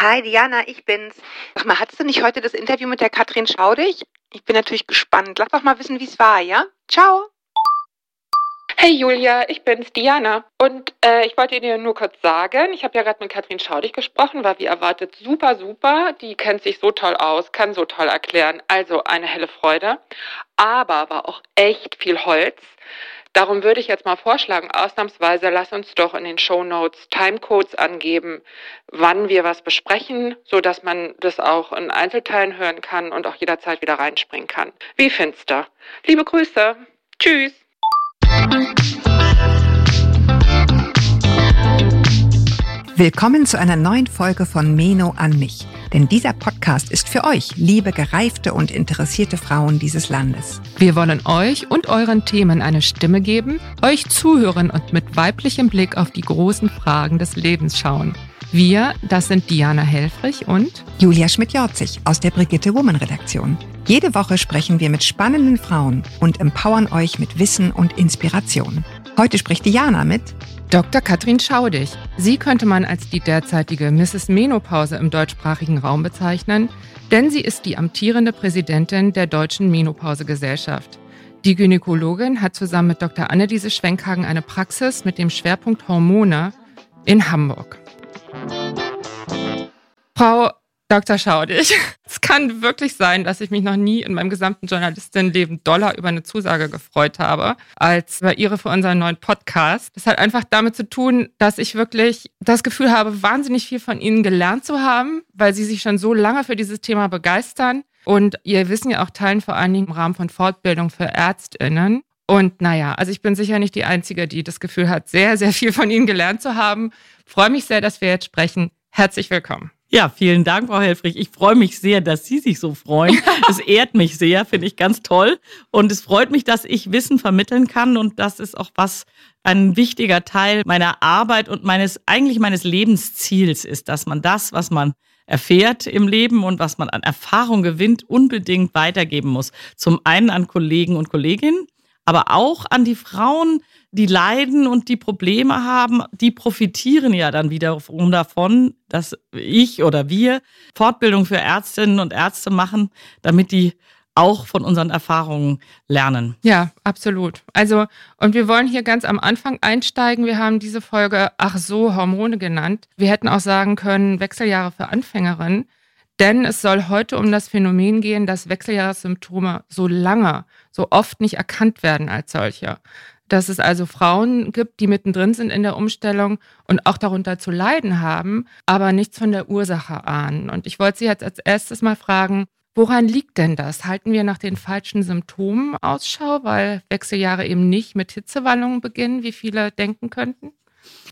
Hi Diana, ich bin's. Sag mal, hattest du nicht heute das Interview mit der Katrin Schaudig? Ich bin natürlich gespannt. Lass doch mal wissen, wie es war, ja? Ciao. Hey Julia, ich bin's, Diana. Und äh, ich wollte dir nur kurz sagen, ich habe ja gerade mit Katrin Schaudig gesprochen, war wie erwartet super, super. Die kennt sich so toll aus, kann so toll erklären. Also eine helle Freude. Aber war auch echt viel Holz. Darum würde ich jetzt mal vorschlagen, ausnahmsweise lass uns doch in den Show Notes Timecodes angeben, wann wir was besprechen, so dass man das auch in Einzelteilen hören kann und auch jederzeit wieder reinspringen kann. Wie findest du? Liebe Grüße. Tschüss. Willkommen zu einer neuen Folge von Meno an mich. Denn dieser Podcast ist für euch, liebe gereifte und interessierte Frauen dieses Landes. Wir wollen euch und euren Themen eine Stimme geben, euch zuhören und mit weiblichem Blick auf die großen Fragen des Lebens schauen. Wir, das sind Diana Helfrich und Julia Schmidt-Jorzig aus der Brigitte Woman Redaktion. Jede Woche sprechen wir mit spannenden Frauen und empowern euch mit Wissen und Inspiration. Heute spricht Diana mit Dr. Katrin Schaudig. Sie könnte man als die derzeitige Mrs. Menopause im deutschsprachigen Raum bezeichnen, denn sie ist die amtierende Präsidentin der Deutschen Menopausegesellschaft. Die Gynäkologin hat zusammen mit Dr. Anneliese Schwenkhagen eine Praxis mit dem Schwerpunkt Hormone in Hamburg. Frau Dr. Schaudig, es kann wirklich sein, dass ich mich noch nie in meinem gesamten Journalistinnenleben doller über eine Zusage gefreut habe, als bei Ihre für unseren neuen Podcast. Das hat einfach damit zu tun, dass ich wirklich das Gefühl habe, wahnsinnig viel von Ihnen gelernt zu haben, weil Sie sich schon so lange für dieses Thema begeistern und Ihr Wissen ja auch teilen, vor allen Dingen im Rahmen von Fortbildung für ÄrztInnen. Und naja, also ich bin sicher nicht die Einzige, die das Gefühl hat, sehr, sehr viel von Ihnen gelernt zu haben. Freue mich sehr, dass wir jetzt sprechen. Herzlich willkommen. Ja, vielen Dank, Frau Helfrich. Ich freue mich sehr, dass Sie sich so freuen. Es ehrt mich sehr, finde ich ganz toll. Und es freut mich, dass ich Wissen vermitteln kann. Und das ist auch was, ein wichtiger Teil meiner Arbeit und meines, eigentlich meines Lebensziels ist, dass man das, was man erfährt im Leben und was man an Erfahrung gewinnt, unbedingt weitergeben muss. Zum einen an Kollegen und Kolleginnen, aber auch an die Frauen, die leiden und die Probleme haben, die profitieren ja dann wiederum davon, dass ich oder wir Fortbildung für Ärztinnen und Ärzte machen, damit die auch von unseren Erfahrungen lernen. Ja, absolut. Also, und wir wollen hier ganz am Anfang einsteigen. Wir haben diese Folge Ach so, Hormone genannt. Wir hätten auch sagen können, Wechseljahre für Anfängerinnen. Denn es soll heute um das Phänomen gehen, dass Wechseljahressymptome so lange, so oft nicht erkannt werden als solche dass es also Frauen gibt, die mittendrin sind in der Umstellung und auch darunter zu leiden haben, aber nichts von der Ursache ahnen. Und ich wollte Sie jetzt als erstes mal fragen, woran liegt denn das? Halten wir nach den falschen Symptomen Ausschau, weil Wechseljahre eben nicht mit Hitzewallungen beginnen, wie viele denken könnten?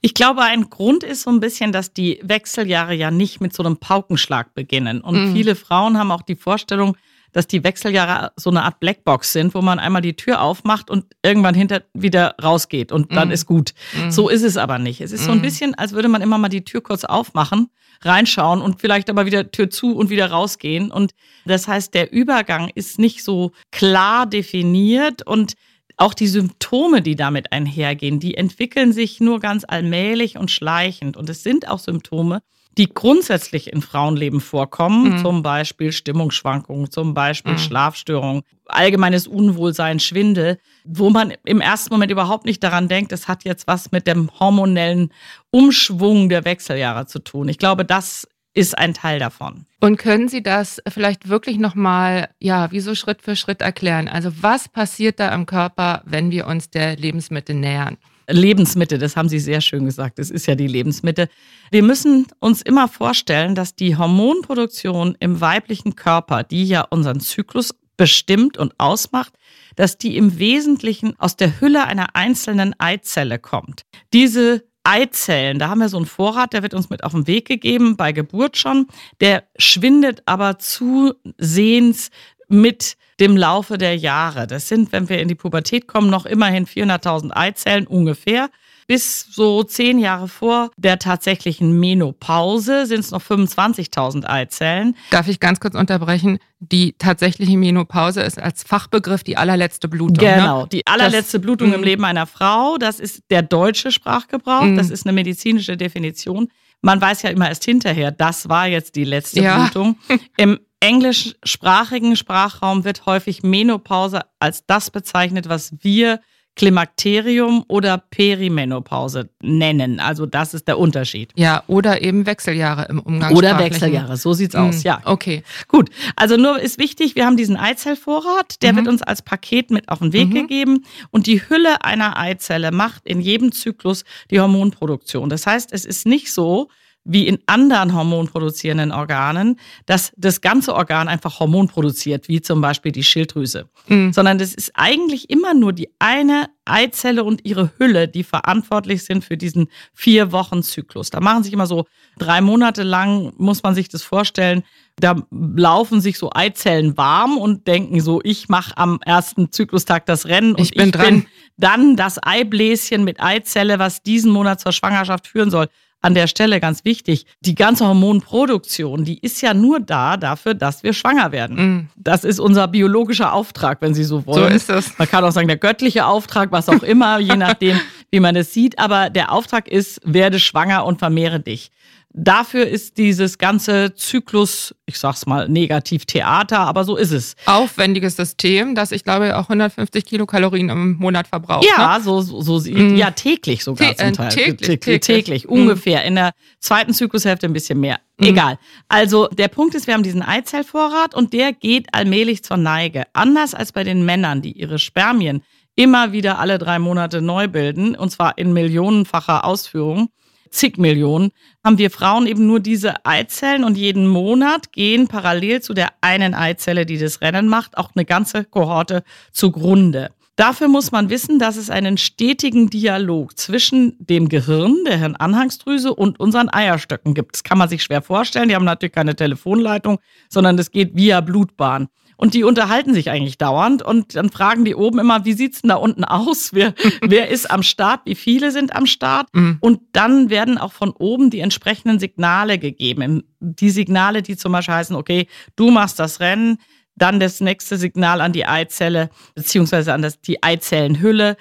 Ich glaube, ein Grund ist so ein bisschen, dass die Wechseljahre ja nicht mit so einem Paukenschlag beginnen. Und mhm. viele Frauen haben auch die Vorstellung, dass die Wechseljahre so eine Art Blackbox sind, wo man einmal die Tür aufmacht und irgendwann hinter wieder rausgeht und dann mm. ist gut. Mm. So ist es aber nicht. Es ist mm. so ein mhm. bisschen, als würde man immer mal die Tür kurz aufmachen, reinschauen und vielleicht aber wieder Tür zu und wieder rausgehen. Und das heißt, der Übergang ist nicht so klar definiert und auch die Symptome, die damit einhergehen, die entwickeln sich nur ganz allmählich und schleichend. Und es sind auch Symptome, die grundsätzlich in Frauenleben vorkommen, mhm. zum Beispiel Stimmungsschwankungen, zum Beispiel mhm. Schlafstörungen, allgemeines Unwohlsein, Schwindel, wo man im ersten Moment überhaupt nicht daran denkt, es hat jetzt was mit dem hormonellen Umschwung der Wechseljahre zu tun. Ich glaube, das ist ein Teil davon. Und können Sie das vielleicht wirklich nochmal, ja, wie so Schritt für Schritt erklären? Also was passiert da im Körper, wenn wir uns der Lebensmittel nähern? Lebensmitte, das haben Sie sehr schön gesagt, das ist ja die Lebensmitte. Wir müssen uns immer vorstellen, dass die Hormonproduktion im weiblichen Körper, die ja unseren Zyklus bestimmt und ausmacht, dass die im Wesentlichen aus der Hülle einer einzelnen Eizelle kommt. Diese Eizellen, da haben wir so einen Vorrat, der wird uns mit auf den Weg gegeben, bei Geburt schon. Der schwindet aber zusehends mit dem Laufe der Jahre. Das sind, wenn wir in die Pubertät kommen, noch immerhin 400.000 Eizellen ungefähr. Bis so zehn Jahre vor der tatsächlichen Menopause sind es noch 25.000 Eizellen. Darf ich ganz kurz unterbrechen? Die tatsächliche Menopause ist als Fachbegriff die allerletzte Blutung. Ne? Genau, ne? die allerletzte das, Blutung im mhm. Leben einer Frau. Das ist der deutsche Sprachgebrauch. Das mhm. ist eine medizinische Definition. Man weiß ja immer erst hinterher, das war jetzt die letzte Ja. Blutung. Im englischsprachigen Sprachraum wird häufig Menopause als das bezeichnet, was wir Klimakterium oder Perimenopause nennen. Also das ist der Unterschied. Ja, oder eben Wechseljahre im Umgang. Oder Wechseljahre, so sieht's aus, ja. Okay. Gut, also nur ist wichtig, wir haben diesen Eizellvorrat, der Mhm. wird uns als Paket mit auf den Weg Mhm. gegeben und die Hülle einer Eizelle macht in jedem Zyklus die Hormonproduktion. Das heißt, es ist nicht so, wie in anderen hormonproduzierenden Organen, dass das ganze Organ einfach Hormon produziert, wie zum Beispiel die Schilddrüse, Mhm. sondern das ist eigentlich immer nur die eine Eizelle und ihre Hülle, die verantwortlich sind für diesen vier Wochen Zyklus. Da machen sich immer so drei Monate lang, muss man sich das vorstellen, da laufen sich so Eizellen warm und denken so, ich mache am ersten Zyklustag das Rennen und Ich bin dran. dann das Eibläschen mit Eizelle, was diesen Monat zur Schwangerschaft führen soll. An der Stelle ganz wichtig, die ganze Hormonproduktion, die ist ja nur da dafür, dass wir schwanger werden. Mhm. Das ist unser biologischer Auftrag, wenn Sie so So wollen. ist es. Man kann auch sagen, der göttliche Auftrag, was auch immer, je nachdem, wie man es sieht. Aber der Auftrag ist, werde schwanger und vermehre dich. Dafür ist dieses ganze Zyklus, ich sag's mal, negativ Theater, aber so ist es. Aufwendiges System, das ich glaube auch 150 Kilokalorien im Monat verbraucht. Ja, Ne? so, so, so Mhm. ja, täglich sogar Tä- zum äh, Teil. täglich, täglich, täglich. Mhm. ungefähr. In der zweiten Zyklushälfte ein bisschen mehr. Mhm. Egal. Also der Punkt ist, wir haben diesen Eizellvorrat und der geht allmählich zur Neige. Anders als bei den Männern, die ihre Spermien immer wieder alle drei Monate neu bilden, und zwar in millionenfacher Ausführung, zig Millionen, haben wir Frauen eben nur diese Eizellen und jeden Monat gehen parallel zu der einen Eizelle, die das Rennen macht, auch eine ganze Kohorte zugrunde. Dafür muss man wissen, dass es einen stetigen Dialog zwischen dem Gehirn, der Hirnanhangsdrüse und unseren Eierstöcken gibt. Das kann man sich schwer vorstellen. Die haben natürlich keine Telefonleitung, sondern das geht via Blutbahn. Und die unterhalten sich eigentlich dauernd und dann fragen die oben immer, wie sieht's denn da unten aus? Wer, wer ist am Start? Wie viele sind am Start? Mhm. Und dann werden auch von oben die entsprechenden Signale gegeben. Die Signale, die zum Beispiel heißen, okay, du machst das Rennen, dann das nächste Signal an die Eizelle, beziehungsweise an das, die Eizellenhülle.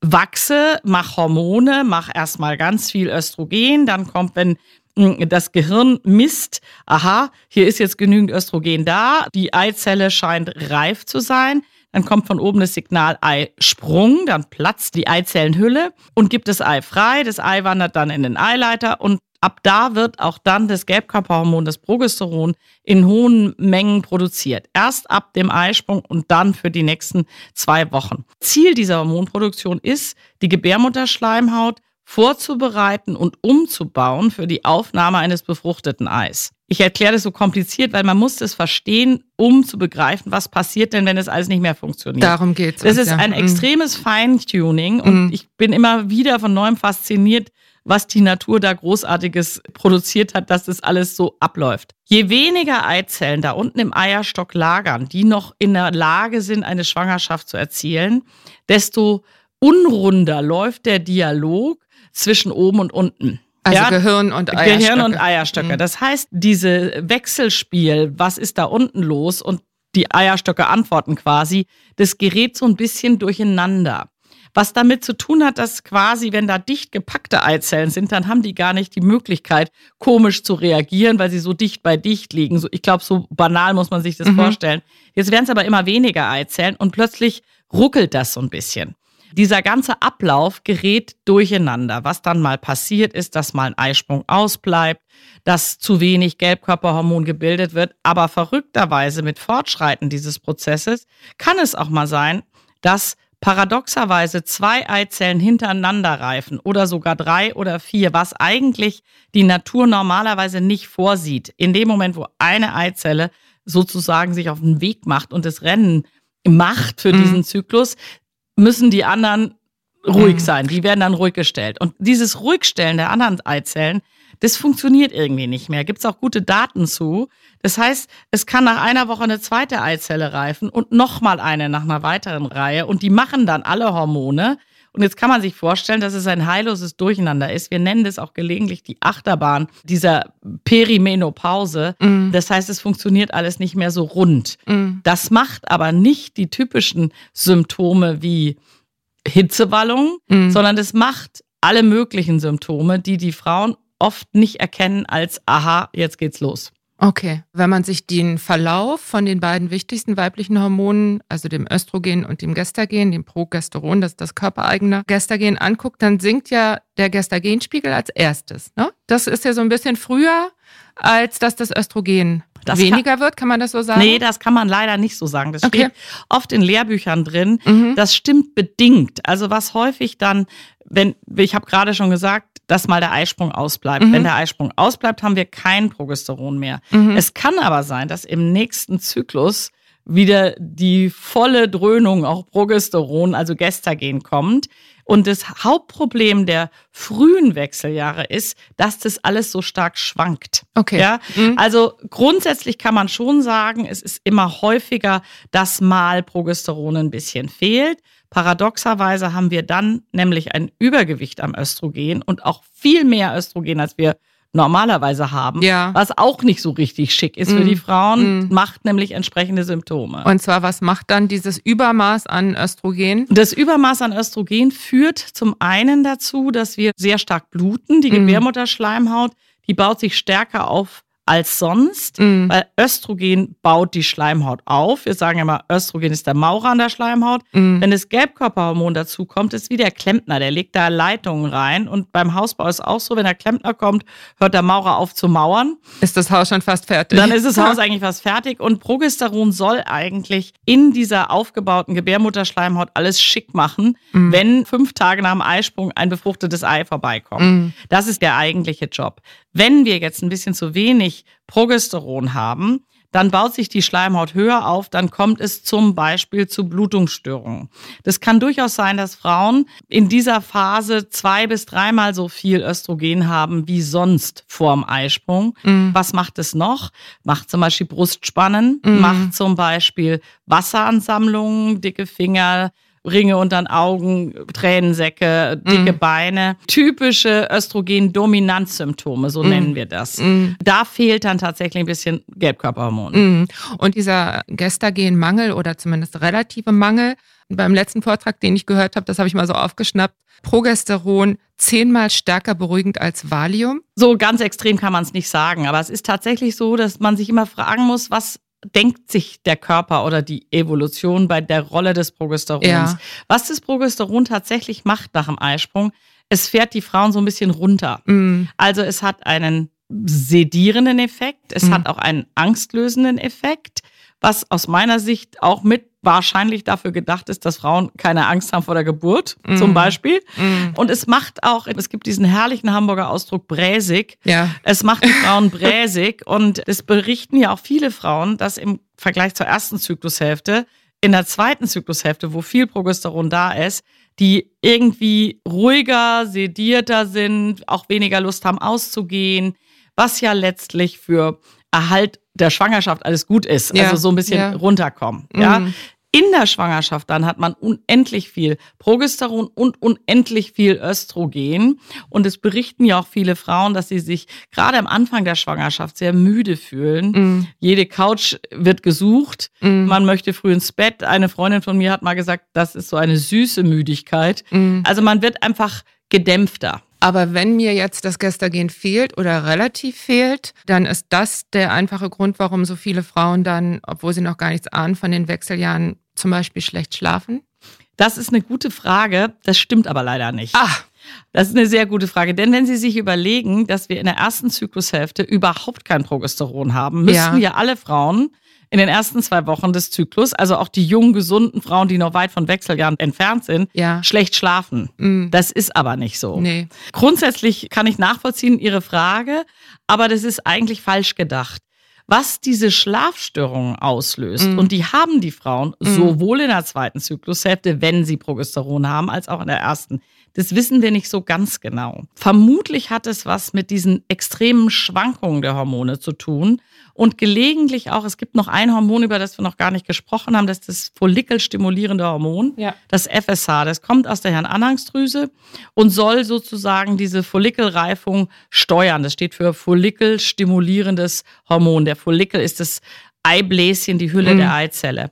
Wachse, mach Hormone, mach erstmal ganz viel Östrogen, dann kommt, wenn das Gehirn misst, aha, hier ist jetzt genügend Östrogen da, die Eizelle scheint reif zu sein, dann kommt von oben das Signal Eisprung, dann platzt die Eizellenhülle und gibt das Ei frei, das Ei wandert dann in den Eileiter und ab da wird auch dann das Gelbkörperhormon, das Progesteron, in hohen Mengen produziert. Erst ab dem Eisprung und dann für die nächsten zwei Wochen. Ziel dieser Hormonproduktion ist, die Gebärmutterschleimhaut vorzubereiten und umzubauen für die Aufnahme eines befruchteten Eis. Ich erkläre das so kompliziert, weil man muss es verstehen, um zu begreifen, was passiert denn, wenn es alles nicht mehr funktioniert. Darum geht's. Das ist ja. ein Mhm. extremes Feintuning und Mhm. ich bin immer wieder von neuem fasziniert, was die Natur da großartiges produziert hat, dass das alles so abläuft. Je weniger Eizellen da unten im Eierstock lagern, die noch in der Lage sind, eine Schwangerschaft zu erzielen, desto unrunder läuft der Dialog zwischen oben und unten. Also Ja, Gehirn und Eierstöcke. Gehirn und Eierstöcke. Mhm. Das heißt, diese Wechselspiel, was ist da unten los und die Eierstöcke antworten quasi, das gerät so ein bisschen durcheinander. Was damit zu tun hat, dass quasi, wenn da dicht gepackte Eizellen sind, dann haben die gar nicht die Möglichkeit, komisch zu reagieren, weil sie so dicht bei dicht liegen. So, ich glaube, so banal muss man sich das Mhm. vorstellen. Jetzt werden es aber immer weniger Eizellen und plötzlich ruckelt das so ein bisschen. Dieser ganze Ablauf gerät durcheinander. Was dann mal passiert ist, dass mal ein Eisprung ausbleibt, dass zu wenig Gelbkörperhormon gebildet wird. Aber verrückterweise mit Fortschreiten dieses Prozesses kann es auch mal sein, dass paradoxerweise zwei Eizellen hintereinander reifen oder sogar drei oder vier, was eigentlich die Natur normalerweise nicht vorsieht. In dem Moment, wo eine Eizelle sozusagen sich auf den Weg macht und das Rennen macht für Mhm. diesen Zyklus, müssen die anderen ruhig Mhm. sein. Die werden dann ruhig gestellt. Und dieses Ruhigstellen der anderen Eizellen, das funktioniert irgendwie nicht mehr. Gibt es auch gute Daten zu. Das heißt, es kann nach einer Woche eine zweite Eizelle reifen und nochmal eine nach einer weiteren Reihe. Und die machen dann alle Hormone. Und jetzt kann man sich vorstellen, dass es ein heilloses Durcheinander ist. Wir nennen das auch gelegentlich die Achterbahn dieser Perimenopause. Mhm. Das heißt, es funktioniert alles nicht mehr so rund. Mhm. Das macht aber nicht die typischen Symptome wie Hitzewallung, Mhm. sondern es macht alle möglichen Symptome, die die Frauen oft nicht erkennen als, aha, jetzt geht's los. Okay, wenn man sich den Verlauf von den beiden wichtigsten weiblichen Hormonen, also dem Östrogen und dem Gestagen, dem Progesteron, das ist das körpereigene Gestagen, anguckt, dann sinkt ja der Gestagenspiegel als erstes. Ne? Das ist ja so ein bisschen früher, als dass das Östrogen das weniger wird, kann man das so sagen? Nee, das kann man leider nicht so sagen. Das okay. steht oft in Lehrbüchern drin. Mhm. Das stimmt bedingt. Also was häufig dann, wenn, ich habe gerade schon gesagt, dass mal der Eisprung ausbleibt. Mhm. Wenn der Eisprung ausbleibt, haben wir kein Progesteron mehr. Mhm. Es kann aber sein, dass im nächsten Zyklus wieder die volle Dröhnung, auch Progesteron, also Gestagen kommt. Und das Hauptproblem der frühen Wechseljahre ist, dass das alles so stark schwankt. Okay. Ja? Mhm. Also grundsätzlich kann man schon sagen, es ist immer häufiger, dass mal Progesteron ein bisschen fehlt. Paradoxerweise haben wir dann nämlich ein Übergewicht am Östrogen und auch viel mehr Östrogen, als wir normalerweise haben, ja. was auch nicht so richtig schick ist mm. für die Frauen, mm. macht nämlich entsprechende Symptome. Und zwar, was macht dann dieses Übermaß an Östrogen? Das Übermaß an Östrogen führt zum einen dazu, dass wir sehr stark bluten. Die mm. Gebärmutterschleimhaut, die baut sich stärker auf als sonst, mhm. weil Östrogen baut die Schleimhaut auf. Wir sagen immer, Östrogen ist der Maurer an der Schleimhaut. Mhm. Wenn das Gelbkörperhormon dazu kommt, ist wie der Klempner, der legt da Leitungen rein. Und beim Hausbau ist auch so, wenn der Klempner kommt, hört der Maurer auf zu mauern. Ist das Haus schon fast fertig? Dann ist das Haus eigentlich fast fertig. Und Progesteron soll eigentlich in dieser aufgebauten Gebärmutterschleimhaut alles schick machen, mhm. wenn fünf Tage nach dem Eisprung ein befruchtetes Ei vorbeikommt. Mhm. Das ist der eigentliche Job. Wenn wir jetzt ein bisschen zu wenig Progesteron haben, dann baut sich die Schleimhaut höher auf, dann kommt es zum Beispiel zu Blutungsstörungen. Das kann durchaus sein, dass Frauen in dieser Phase zwei bis dreimal so viel Östrogen haben wie sonst vorm Eisprung. Mhm. Was macht es noch? Macht zum Beispiel Brustspannen, mhm. macht zum Beispiel Wasseransammlungen, dicke Finger, Ringe unter den Augen, Tränensäcke, dicke mm. Beine. Typische Östrogen-Dominanzsymptome, so mm. nennen wir das. Mm. Da fehlt dann tatsächlich ein bisschen Gelbkörperhormon. Mm. Und dieser Gestagen-Mangel oder zumindest relative Mangel, beim letzten Vortrag, den ich gehört habe, das habe ich mal so aufgeschnappt, Progesteron zehnmal stärker beruhigend als Valium? So ganz extrem kann man es nicht sagen, aber es ist tatsächlich so, dass man sich immer fragen muss, was denkt sich der Körper oder die Evolution bei der Rolle des Progesterons? Ja. Was das Progesteron tatsächlich macht nach dem Eisprung, es fährt die Frauen so ein bisschen runter. Mm. Also es hat einen sedierenden Effekt, es mm. hat auch einen angstlösenden Effekt, was aus meiner Sicht auch mit wahrscheinlich dafür gedacht ist, dass Frauen keine Angst haben vor der Geburt, mm. zum Beispiel. Mm. Und es macht auch, es gibt diesen herrlichen Hamburger Ausdruck bräsig. Ja. Es macht die Frauen bräsig. Und es berichten ja auch viele Frauen, dass im Vergleich zur ersten Zyklushälfte, in der zweiten Zyklushälfte, wo viel Progesteron da ist, die irgendwie ruhiger, sedierter sind, auch weniger Lust haben auszugehen, was ja letztlich für Erhalt der Schwangerschaft alles gut ist. Ja, also so ein bisschen ja. runterkommen. Ja. Mhm in der Schwangerschaft dann hat man unendlich viel Progesteron und unendlich viel Östrogen. Und es berichten ja auch viele Frauen, dass sie sich gerade am Anfang der Schwangerschaft sehr müde fühlen. Mm. Jede Couch wird gesucht. Mm. Man möchte früh ins Bett. Eine Freundin von mir hat mal gesagt, das ist so eine süße Müdigkeit. Mm. Also man wird einfach gedämpfter. Aber wenn mir jetzt das Gestagen fehlt oder relativ fehlt, dann ist das der einfache Grund, warum so viele Frauen dann, obwohl sie noch gar nichts ahnen von den Wechseljahren, zum Beispiel schlecht schlafen? Das ist eine gute Frage. Das stimmt aber leider nicht. Ach. Das ist eine sehr gute Frage. Denn wenn Sie sich überlegen, dass wir in der ersten Zyklushälfte überhaupt kein Progesteron haben, müssten ja, ja alle Frauen in den ersten zwei Wochen des Zyklus, also auch die jungen, gesunden Frauen, die noch weit von Wechseljahren entfernt sind, ja. schlecht schlafen. Mhm. Das ist aber nicht so. Nee. Grundsätzlich kann ich nachvollziehen Ihre Frage, aber das ist eigentlich falsch gedacht was diese Schlafstörungen auslöst. Mhm. Und die haben die Frauen mhm. sowohl in der zweiten Zyklushälfte, wenn sie Progesteron haben, als auch in der ersten. Das wissen wir nicht so ganz genau. Vermutlich hat es was mit diesen extremen Schwankungen der Hormone zu tun und gelegentlich auch, es gibt noch ein Hormon, über das wir noch gar nicht gesprochen haben, das ist das follikelstimulierende Hormon, ja. das FSH. Das kommt aus der Hirnanhangsdrüse und soll sozusagen diese Follikelreifung steuern. Das steht für follikelstimulierendes Hormon. Der Follikel ist das Eibläschen, die Hülle mhm. der Eizelle.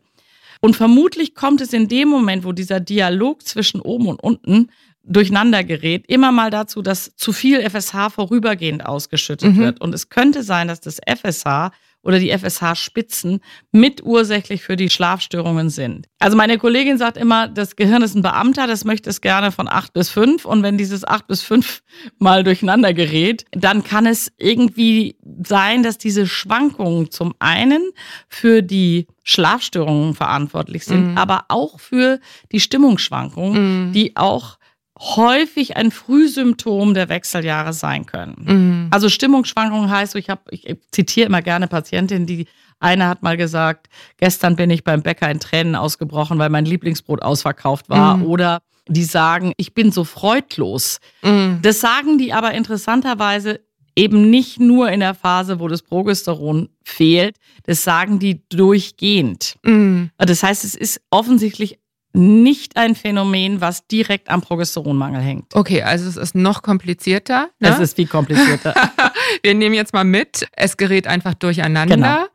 Und vermutlich kommt es in dem Moment, wo dieser Dialog zwischen oben und unten durcheinander gerät, immer mal dazu, dass zu viel FSH vorübergehend ausgeschüttet Mhm. wird. Und es könnte sein, dass das FSH oder die FSH-Spitzen mitursächlich für die Schlafstörungen sind. Also meine Kollegin sagt immer, das Gehirn ist ein Beamter, das möchte es gerne von acht bis fünf. Und wenn dieses acht bis fünf mal durcheinander gerät, dann kann es irgendwie sein, dass diese Schwankungen zum einen für die Schlafstörungen verantwortlich sind, Mhm. aber auch für die Stimmungsschwankungen, Mhm. die auch häufig ein Frühsymptom der Wechseljahre sein können. Mhm. Also Stimmungsschwankungen heißt, ich habe, ich zitiere immer gerne Patientinnen, die eine hat mal gesagt, gestern bin ich beim Bäcker in Tränen ausgebrochen, weil mein Lieblingsbrot ausverkauft war. Mhm. Oder die sagen, ich bin so freudlos. Mhm. Das sagen die aber interessanterweise eben nicht nur in der Phase, wo das Progesteron fehlt. Das sagen die durchgehend. Mhm. Das heißt, es ist offensichtlich nicht ein Phänomen, was direkt am Progesteronmangel hängt. Okay, also es ist noch komplizierter. Ne? Es ist viel komplizierter. Wir nehmen jetzt mal mit, es gerät einfach durcheinander. Genau.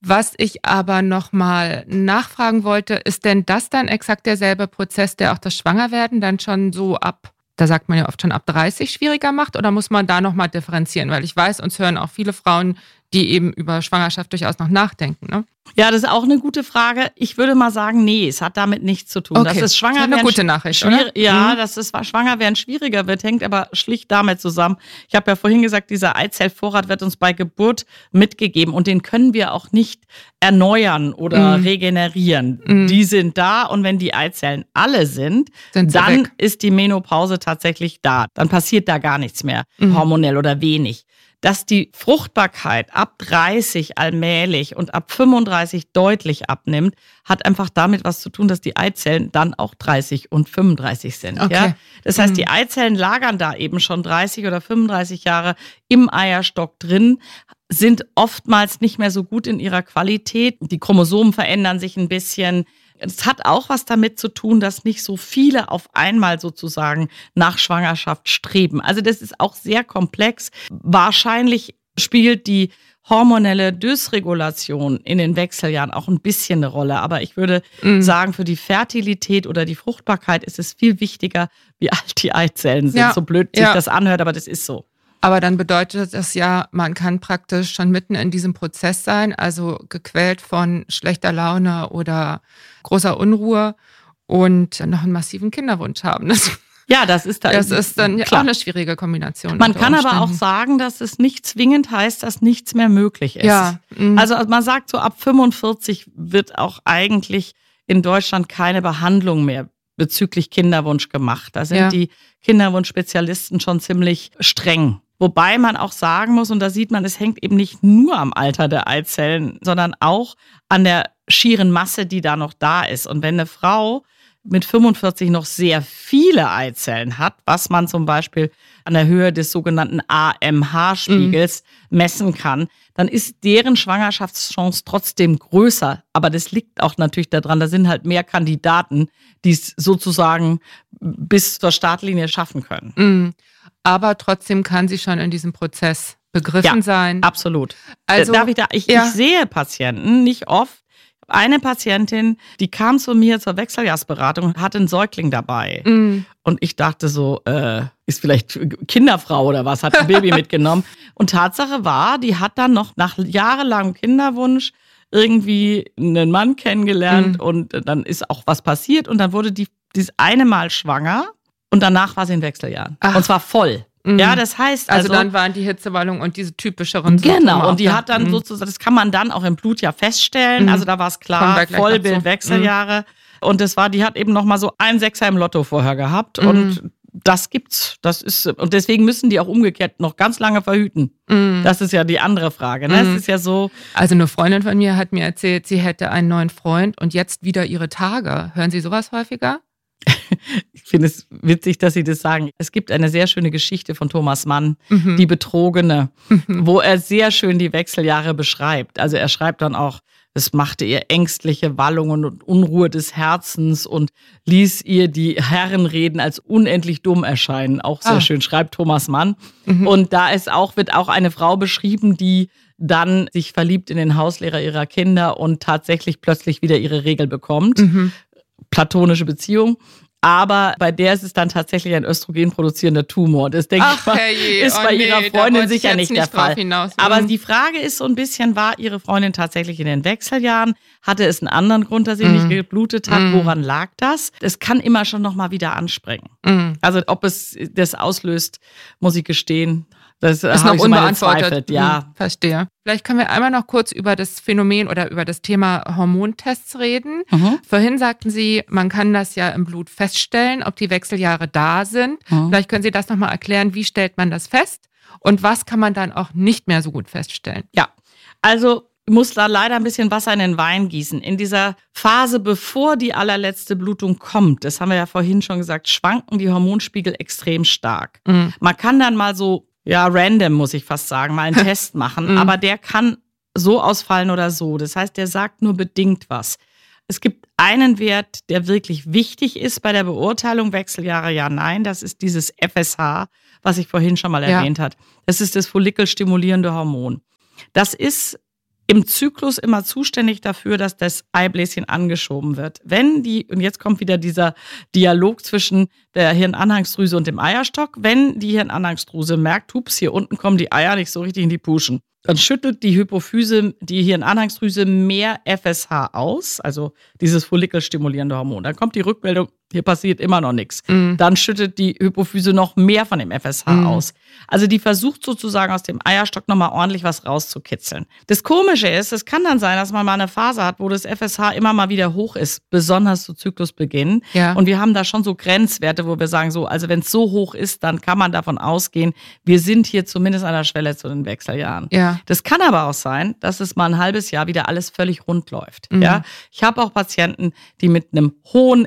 Was ich aber nochmal nachfragen wollte, ist denn das dann exakt derselbe Prozess, der auch das Schwangerwerden dann schon so ab, da sagt man ja oft schon ab 30 schwieriger macht oder muss man da nochmal differenzieren? Weil ich weiß, uns hören auch viele Frauen, die eben über Schwangerschaft durchaus noch nachdenken. Ne? Ja, das ist auch eine gute Frage. Ich würde mal sagen, nee, es hat damit nichts zu tun. Okay, das ist schwanger eine werden gute Nachricht, oder? Ja, Mhm. dass es schwanger werden schwieriger wird, hängt aber schlicht damit zusammen. Ich habe ja vorhin gesagt, dieser Eizellvorrat wird uns bei Geburt mitgegeben und den können wir auch nicht erneuern oder Mhm. regenerieren. Mhm. Die sind da und wenn die Eizellen alle sind, Sind dann weg. ist die Menopause tatsächlich da. Dann passiert da gar nichts mehr, Mhm. hormonell oder wenig. Dass die Fruchtbarkeit ab 30 allmählich und ab 35 deutlich abnimmt, hat einfach damit was zu tun, dass die Eizellen dann auch 30 und 35 sind. Okay. Ja? Das heißt, Mhm. die Eizellen lagern da eben schon 30 oder 35 Jahre im Eierstock drin, sind oftmals nicht mehr so gut in ihrer Qualität. Die Chromosomen verändern sich ein bisschen. Es hat auch was damit zu tun, dass nicht so viele auf einmal sozusagen nach Schwangerschaft streben. Also das ist auch sehr komplex. Wahrscheinlich spielt die hormonelle Dysregulation in den Wechseljahren auch ein bisschen eine Rolle. Aber ich würde Mhm. sagen, für die Fertilität oder die Fruchtbarkeit ist es viel wichtiger, wie alt die Eizellen sind. Ja. So blöd sich Ja. das anhört, aber das ist so. Aber dann bedeutet das ja, man kann praktisch schon mitten in diesem Prozess sein, also gequält von schlechter Laune oder großer Unruhe und noch einen massiven Kinderwunsch haben. Das, Ja, das ist da- das ist dann ja auch klar. eine schwierige Kombination. Man kann aber auch Umständen. sagen, dass es nicht zwingend heißt, dass nichts mehr möglich ist. Ja. mhm. Also man sagt so, ab 45 wird auch eigentlich in Deutschland keine Behandlung mehr bezüglich Kinderwunsch gemacht. Da sind Ja. die Kinderwunschspezialisten schon ziemlich streng. Wobei man auch sagen muss, und da sieht man, es hängt eben nicht nur am Alter der Eizellen, sondern auch an der schieren Masse, die da noch da ist. Und wenn eine Frau mit 45 noch sehr viele Eizellen hat, was man zum Beispiel an der Höhe des sogenannten AMH-Spiegels messen kann, dann ist deren Schwangerschaftschance trotzdem größer. Aber das liegt auch natürlich daran, da sind halt mehr Kandidaten, die es sozusagen bis zur Startlinie schaffen können. Mhm. Aber trotzdem kann sie schon in diesem Prozess begriffen Ja, sein. Absolut. Also, Darf ich, da, ich, ja. ich sehe Patienten nicht oft. Eine Patientin, die kam zu mir zur Wechseljahrsberatung und hatte einen Säugling dabei. Mhm. Und ich dachte so, äh, ist vielleicht Kinderfrau oder was, hat ein Baby mitgenommen. Und Tatsache war, die hat dann noch nach jahrelangem Kinderwunsch irgendwie einen Mann kennengelernt Mhm. und dann ist auch was passiert und dann wurde die dieses eine Mal schwanger und danach war sie in Wechseljahren. Ach. Und zwar voll. Mhm. Ja, das heißt also, also, dann waren die Hitzewallungen und diese typischeren Genau, und die hat dann Mhm. sozusagen, das kann man dann auch im Blut ja feststellen. Mhm. Also da war es klar, Vollbild. Mhm. Wechseljahre. Und das war, die hat eben nochmal so ein Sechser im Lotto vorher gehabt. Mhm. Und das gibt's. Das ist, und deswegen müssen die auch umgekehrt noch ganz lange verhüten. Mhm. Das ist ja die andere Frage. Ne? Mhm. Es ist ja so, Also eine Freundin von mir hat mir erzählt, sie hätte einen neuen Freund und jetzt wieder ihre Tage. Hören Sie sowas häufiger? ich finde es witzig, dass Sie das sagen. Es gibt eine sehr schöne Geschichte von Thomas Mann, Mhm. die Betrogene, wo er sehr schön die Wechseljahre beschreibt. Also er schreibt dann auch, es machte ihr ängstliche Wallungen und Unruhe des Herzens und ließ ihr die Herrenreden als unendlich dumm erscheinen. Auch sehr Ah. schön, schreibt Thomas Mann. Mhm. Und da ist auch, wird auch eine Frau beschrieben, die dann sich verliebt in den Hauslehrer ihrer Kinder und tatsächlich plötzlich wieder ihre Regel bekommt Mhm. Platonische Beziehung. Aber bei der ist es dann tatsächlich ein Östrogen produzierender Tumor. Das denke ich mal, herrje, ist oh bei nee, ihrer Freundin sicher jetzt nicht der Fall. Hinaus. Aber Mhm. die Frage ist so ein bisschen, war ihre Freundin tatsächlich in den Wechseljahren? Hatte es einen anderen Grund, dass sie Mhm. nicht geblutet hat? Mhm. Woran lag das? Es kann immer schon nochmal wieder anspringen. Mhm. Also ob es das auslöst, muss ich gestehen. Das ist noch unbeantwortet. Ja, Hm, verstehe. Vielleicht können wir einmal noch kurz über das Phänomen oder über das Thema Hormontests reden. Mhm. Vorhin sagten Sie, man kann das ja im Blut feststellen, ob die Wechseljahre da sind. Mhm. Vielleicht können Sie das nochmal erklären, wie stellt man das fest und was kann man dann auch nicht mehr so gut feststellen? Ja, also muss da leider ein bisschen Wasser in den Wein gießen. In dieser Phase, bevor die allerletzte Blutung kommt, das haben wir ja vorhin schon gesagt, schwanken die Hormonspiegel extrem stark. Mhm. Man kann dann mal so, ja, random muss ich fast sagen, mal einen Test machen, Mhm. aber der kann so ausfallen oder so. Das heißt, der sagt nur bedingt was. Es gibt einen Wert, der wirklich wichtig ist bei der Beurteilung Wechseljahre, ja, nein, das ist dieses FSH, was ich vorhin schon mal Ja. erwähnt hat. Das ist das follikelstimulierende Hormon. Das ist im Zyklus immer zuständig dafür, dass das Eibläschen angeschoben wird. Wenn die, und jetzt kommt wieder dieser Dialog zwischen der Hirnanhangsdrüse und dem Eierstock, wenn die Hirnanhangsdrüse merkt, hups, hier unten kommen die Eier nicht so richtig in die Puschen, dann schüttelt die Hypophyse, die Hirnanhangsdrüse mehr FSH aus, also dieses follikelstimulierende Hormon. Dann kommt die Rückmeldung, hier passiert immer noch nichts. Mhm. Dann schüttet die Hypophyse noch mehr von dem FSH Mhm. aus. Also die versucht sozusagen aus dem Eierstock nochmal ordentlich was rauszukitzeln. Das Komische ist, es kann dann sein, dass man mal eine Phase hat, wo das FSH immer mal wieder hoch ist, besonders zu Zyklusbeginn. Ja. Und wir haben da schon so Grenzwerte, wo wir sagen, so, also wenn es so hoch ist, dann kann man davon ausgehen, wir sind hier zumindest an der Schwelle zu den Wechseljahren. ja. Das kann aber auch sein, dass es mal ein halbes Jahr wieder alles völlig rund läuft. Mhm. Ja, ich habe auch Patienten, die mit einem hohen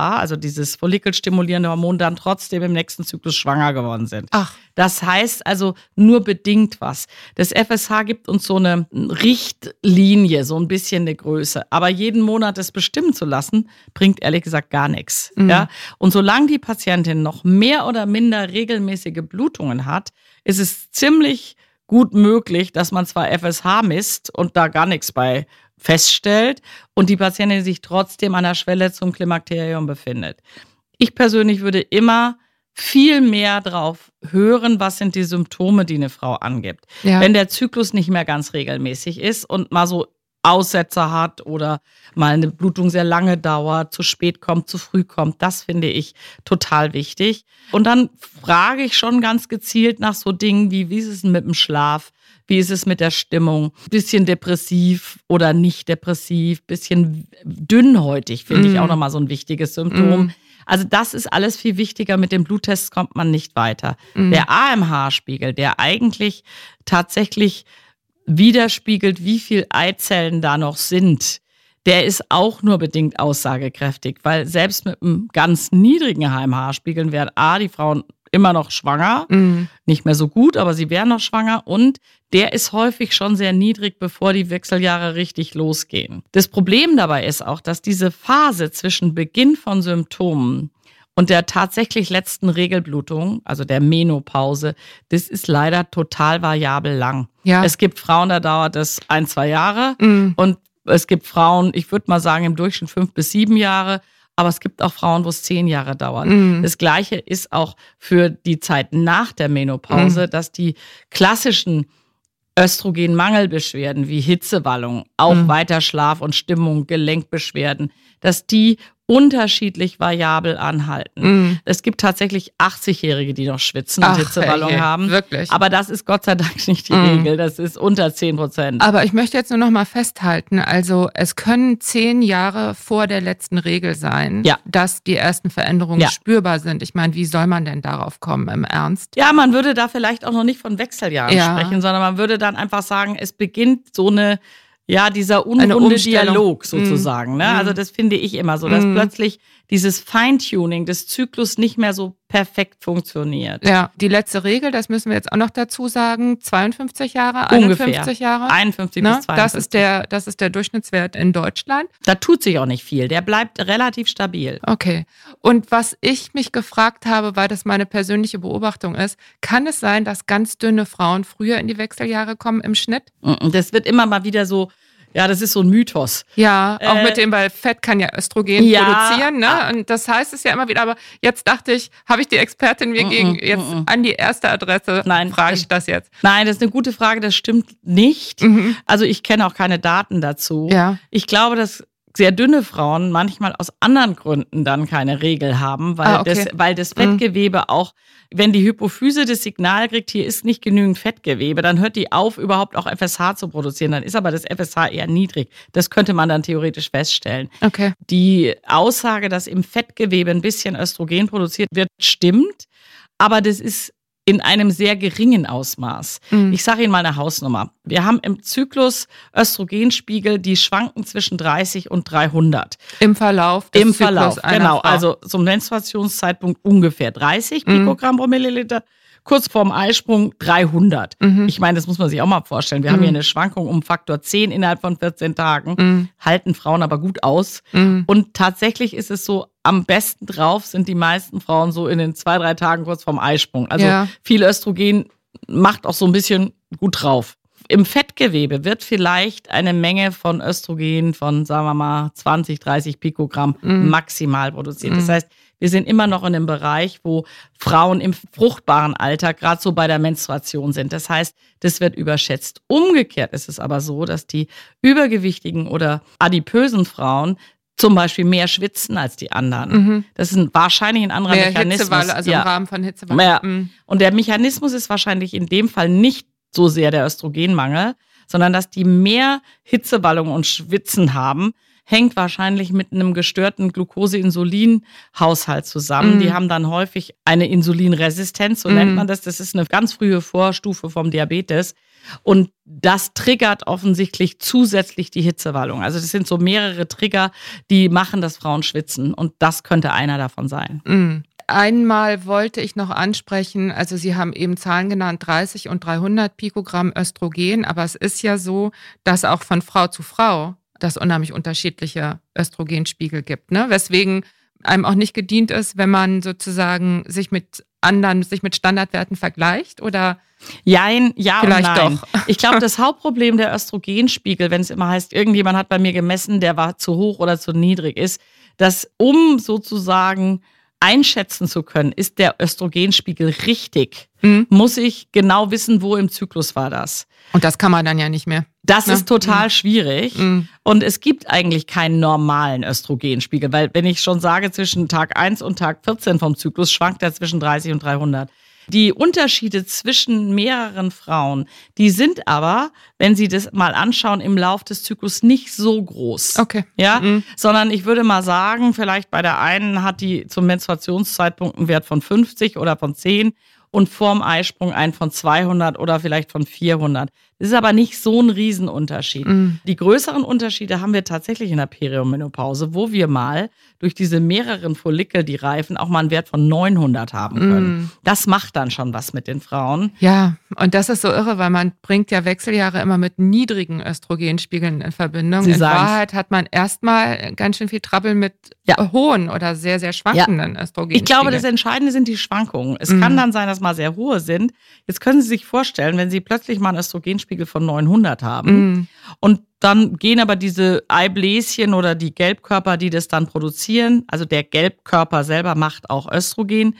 FSH, also dieses follikelstimulierende Hormon, dann trotzdem im nächsten Zyklus schwanger geworden sind. Ach, Das heißt also nur bedingt was. Das FSH gibt uns so eine Richtlinie, so ein bisschen eine Größe. Aber jeden Monat es bestimmen zu lassen, bringt ehrlich gesagt gar nichts. Mhm. Ja? Und solange die Patientin noch mehr oder minder regelmäßige Blutungen hat, ist es ziemlich gut möglich, dass man zwar FSH misst und da gar nichts bei feststellt und die Patientin sich trotzdem an der Schwelle zum Klimakterium befindet. Ich persönlich würde immer viel mehr drauf hören, was sind die Symptome, die eine Frau angibt. ja. Wenn der Zyklus nicht mehr ganz regelmäßig ist und mal so Aussetzer hat oder mal eine Blutung sehr lange dauert, zu spät kommt, zu früh kommt, das finde ich total wichtig. Und dann frage ich schon ganz gezielt nach so Dingen wie, wie ist es denn mit dem Schlaf? Wie ist es mit der Stimmung? Bisschen depressiv oder nicht depressiv? Bisschen dünnhäutig finde ich Mm. auch nochmal so ein wichtiges Symptom. Mm. Also das ist alles viel wichtiger. Mit den Bluttests kommt man nicht weiter. Mhm. Der AMH-Spiegel, der eigentlich tatsächlich widerspiegelt, wie viel Eizellen da noch sind, der ist auch nur bedingt aussagekräftig, weil selbst mit einem ganz niedrigen AMH-Spiegel wären A, die Frauen immer noch schwanger, Mhm. nicht mehr so gut, aber sie wären noch schwanger und der ist häufig schon sehr niedrig, bevor die Wechseljahre richtig losgehen. Das Problem dabei ist auch, dass diese Phase zwischen Beginn von Symptomen und der tatsächlich letzten Regelblutung, also der Menopause, das ist leider total variabel lang. Ja. Es gibt Frauen, da dauert es ein, zwei Jahre Mhm. und es gibt Frauen, ich würde mal sagen, im Durchschnitt fünf bis sieben Jahre, aber es gibt auch Frauen, wo es zehn Jahre dauert. Mhm. Das Gleiche ist auch für die Zeit nach der Menopause, dass die klassischen Östrogenmangelbeschwerden wie Hitzewallung, auch Mhm. weiter Schlaf und Stimmung, Gelenkbeschwerden, dass die unterschiedlich variabel anhalten. Mhm. Es gibt tatsächlich 80-Jährige, die noch schwitzen und Ach, Hitzewallung herrje, haben. Wirklich. Aber das ist Gott sei Dank nicht die Mhm. Regel. Das ist unter 10 Prozent. Aber ich möchte jetzt nur noch mal festhalten, also es können zehn Jahre vor der letzten Regel sein, Ja. dass die ersten Veränderungen Ja. spürbar sind. Ich meine, wie soll man denn darauf kommen im Ernst? Ja, man würde da vielleicht auch noch nicht von Wechseljahren Ja. sprechen, sondern man würde dann einfach sagen, es beginnt so eine, ja, dieser unrunde. Dialog sozusagen. Ne? Mhm. Also das finde ich immer so, dass Mhm. plötzlich dieses Feintuning des Zyklus nicht mehr so perfekt funktioniert. Ja, die letzte Regel, das müssen wir jetzt auch noch dazu sagen, 52 Jahre, Ungefähr. 51 Jahre. 51 Ne? bis 52. Das ist der, das ist der Durchschnittswert in Deutschland. da tut sich auch nicht viel. Der bleibt relativ stabil. Okay. Und was ich mich gefragt habe, weil das meine persönliche Beobachtung ist, kann es sein, dass ganz dünne Frauen früher in die Wechseljahre kommen im Schnitt? Und das wird immer mal wieder so, Ja, das ist so ein Mythos. Ja, auch Äh, mit dem, weil Fett kann ja Östrogen Ja, produzieren, ne? Und das heißt es ja immer wieder, aber jetzt dachte ich, habe ich die Expertin mir Mm, gegen jetzt mm, an die erste Adresse Nein, frage das- ich das jetzt. Nein, das ist eine gute Frage, das stimmt nicht. Mhm. Also ich kenne auch keine Daten dazu. Ja. Ich glaube, dass sehr dünne Frauen manchmal aus anderen Gründen dann keine Regel haben, weil, Ah, okay. das, weil das Mhm. Fettgewebe auch, wenn die Hypophyse das Signal kriegt, hier ist nicht genügend Fettgewebe, dann hört die auf, überhaupt auch FSH zu produzieren. Dann ist aber das FSH eher niedrig. Das könnte man dann theoretisch feststellen. Okay. Die Aussage, dass im Fettgewebe ein bisschen Östrogen produziert wird, stimmt, aber das ist in einem sehr geringen Ausmaß. Mhm. Ich sage Ihnen mal eine Hausnummer. Wir haben im Zyklus Östrogenspiegel, die schwanken zwischen 30 und 300. Im Verlauf des Im Zyklus Verlauf, genau. Frau. Also zum Menstruationszeitpunkt ungefähr 30 Mhm. Pikogramm pro Milliliter. Kurz vorm Eisprung 300. Mhm. Ich meine, das muss man sich auch mal vorstellen. Wir haben Mhm. hier eine Schwankung um Faktor 10 innerhalb von 14 Tagen, Mhm. halten Frauen aber gut aus. Mhm. Und tatsächlich ist es so, am besten drauf sind die meisten Frauen so in den zwei, drei Tagen kurz vorm Eisprung. Also Ja. viel Östrogen macht auch so ein bisschen gut drauf. Im Fettgewebe wird vielleicht eine Menge von Östrogen von, sagen wir mal, 20, 30 Pikogramm Mhm. maximal produziert. Das Mhm. heißt, wir sind immer noch in einem Bereich, wo Frauen im fruchtbaren Alter gerade so bei der Menstruation sind. Das heißt, das wird überschätzt. Umgekehrt ist es aber so, dass die übergewichtigen oder adipösen Frauen zum Beispiel mehr schwitzen als die anderen. Mhm. Das ist ein, wahrscheinlich ein anderer Mehr Mechanismus. Hitzewalle, also ja. im Rahmen von Hitzewalle. Ja. Mhm. Und der Mechanismus ist wahrscheinlich in dem Fall nicht so sehr der Östrogenmangel, sondern dass die mehr Hitzewallung und Schwitzen haben, hängt wahrscheinlich mit einem gestörten Glucose-Insulin-Haushalt zusammen. Mhm. Die haben dann häufig eine Insulinresistenz, so Mhm. nennt man das. Das ist eine ganz frühe Vorstufe vom Diabetes. Und das triggert offensichtlich zusätzlich die Hitzewallung. Also das sind so mehrere Trigger, die machen, dass Frauen schwitzen. Und das könnte einer davon sein. Mhm. Einmal wollte ich noch ansprechen, also Sie haben eben Zahlen genannt, 30 und 300 Pikogramm Östrogen, aber es ist ja so, dass auch von Frau zu Frau das unheimlich unterschiedliche Östrogenspiegel gibt, ne? weswegen einem auch nicht gedient ist, wenn man sozusagen sich mit anderen, sich mit Standardwerten vergleicht oder Jein, ja Vielleicht und nein. doch. Ich glaube, das Hauptproblem der Östrogenspiegel, wenn es immer heißt, irgendjemand hat bei mir gemessen, der war zu hoch oder zu niedrig, ist, dass um sozusagen einschätzen zu können, ist der Östrogenspiegel richtig, Mhm. muss ich genau wissen, wo im Zyklus war das. und das kann man dann ja nicht mehr. Das Ne? ist total schwierig. Mhm. Und es gibt eigentlich keinen normalen Östrogenspiegel, weil wenn ich schon sage, zwischen Tag 1 und Tag 14 vom Zyklus schwankt er zwischen 30 und 300. Die Unterschiede zwischen mehreren Frauen, die sind aber, wenn Sie das mal anschauen, im Lauf des Zyklus nicht so groß. Okay. Ja, Mhm. sondern ich würde mal sagen, vielleicht bei der einen hat die zum Menstruationszeitpunkt einen Wert von 50 oder von 10 und vorm Eisprung einen von 200 oder vielleicht von 400. Das ist aber nicht so ein Riesenunterschied. Mhm. Die größeren Unterschiede haben wir tatsächlich in der Periomenopause, wo wir mal durch diese mehreren Follikel, die reifen, auch mal einen Wert von 900 haben können. Mhm. Das macht dann schon was mit den Frauen. Ja, und das ist so irre, weil man bringt ja Wechseljahre immer mit niedrigen Östrogenspiegeln in Verbindung. Sie in. Wahrheit hat man erstmal ganz schön viel Trouble mit Ja. hohen oder sehr, sehr schwankenden Östrogenspiegeln. Ich glaube, das Entscheidende sind die Schwankungen. Es Mhm. kann dann sein, dass mal sehr hohe sind. Jetzt können Sie sich vorstellen, wenn Sie plötzlich mal einen Östrogenspiegel von 900 haben Mhm. und dann gehen aber diese Eibläschen oder die Gelbkörper, die das dann produzieren, also der Gelbkörper selber macht auch Östrogen,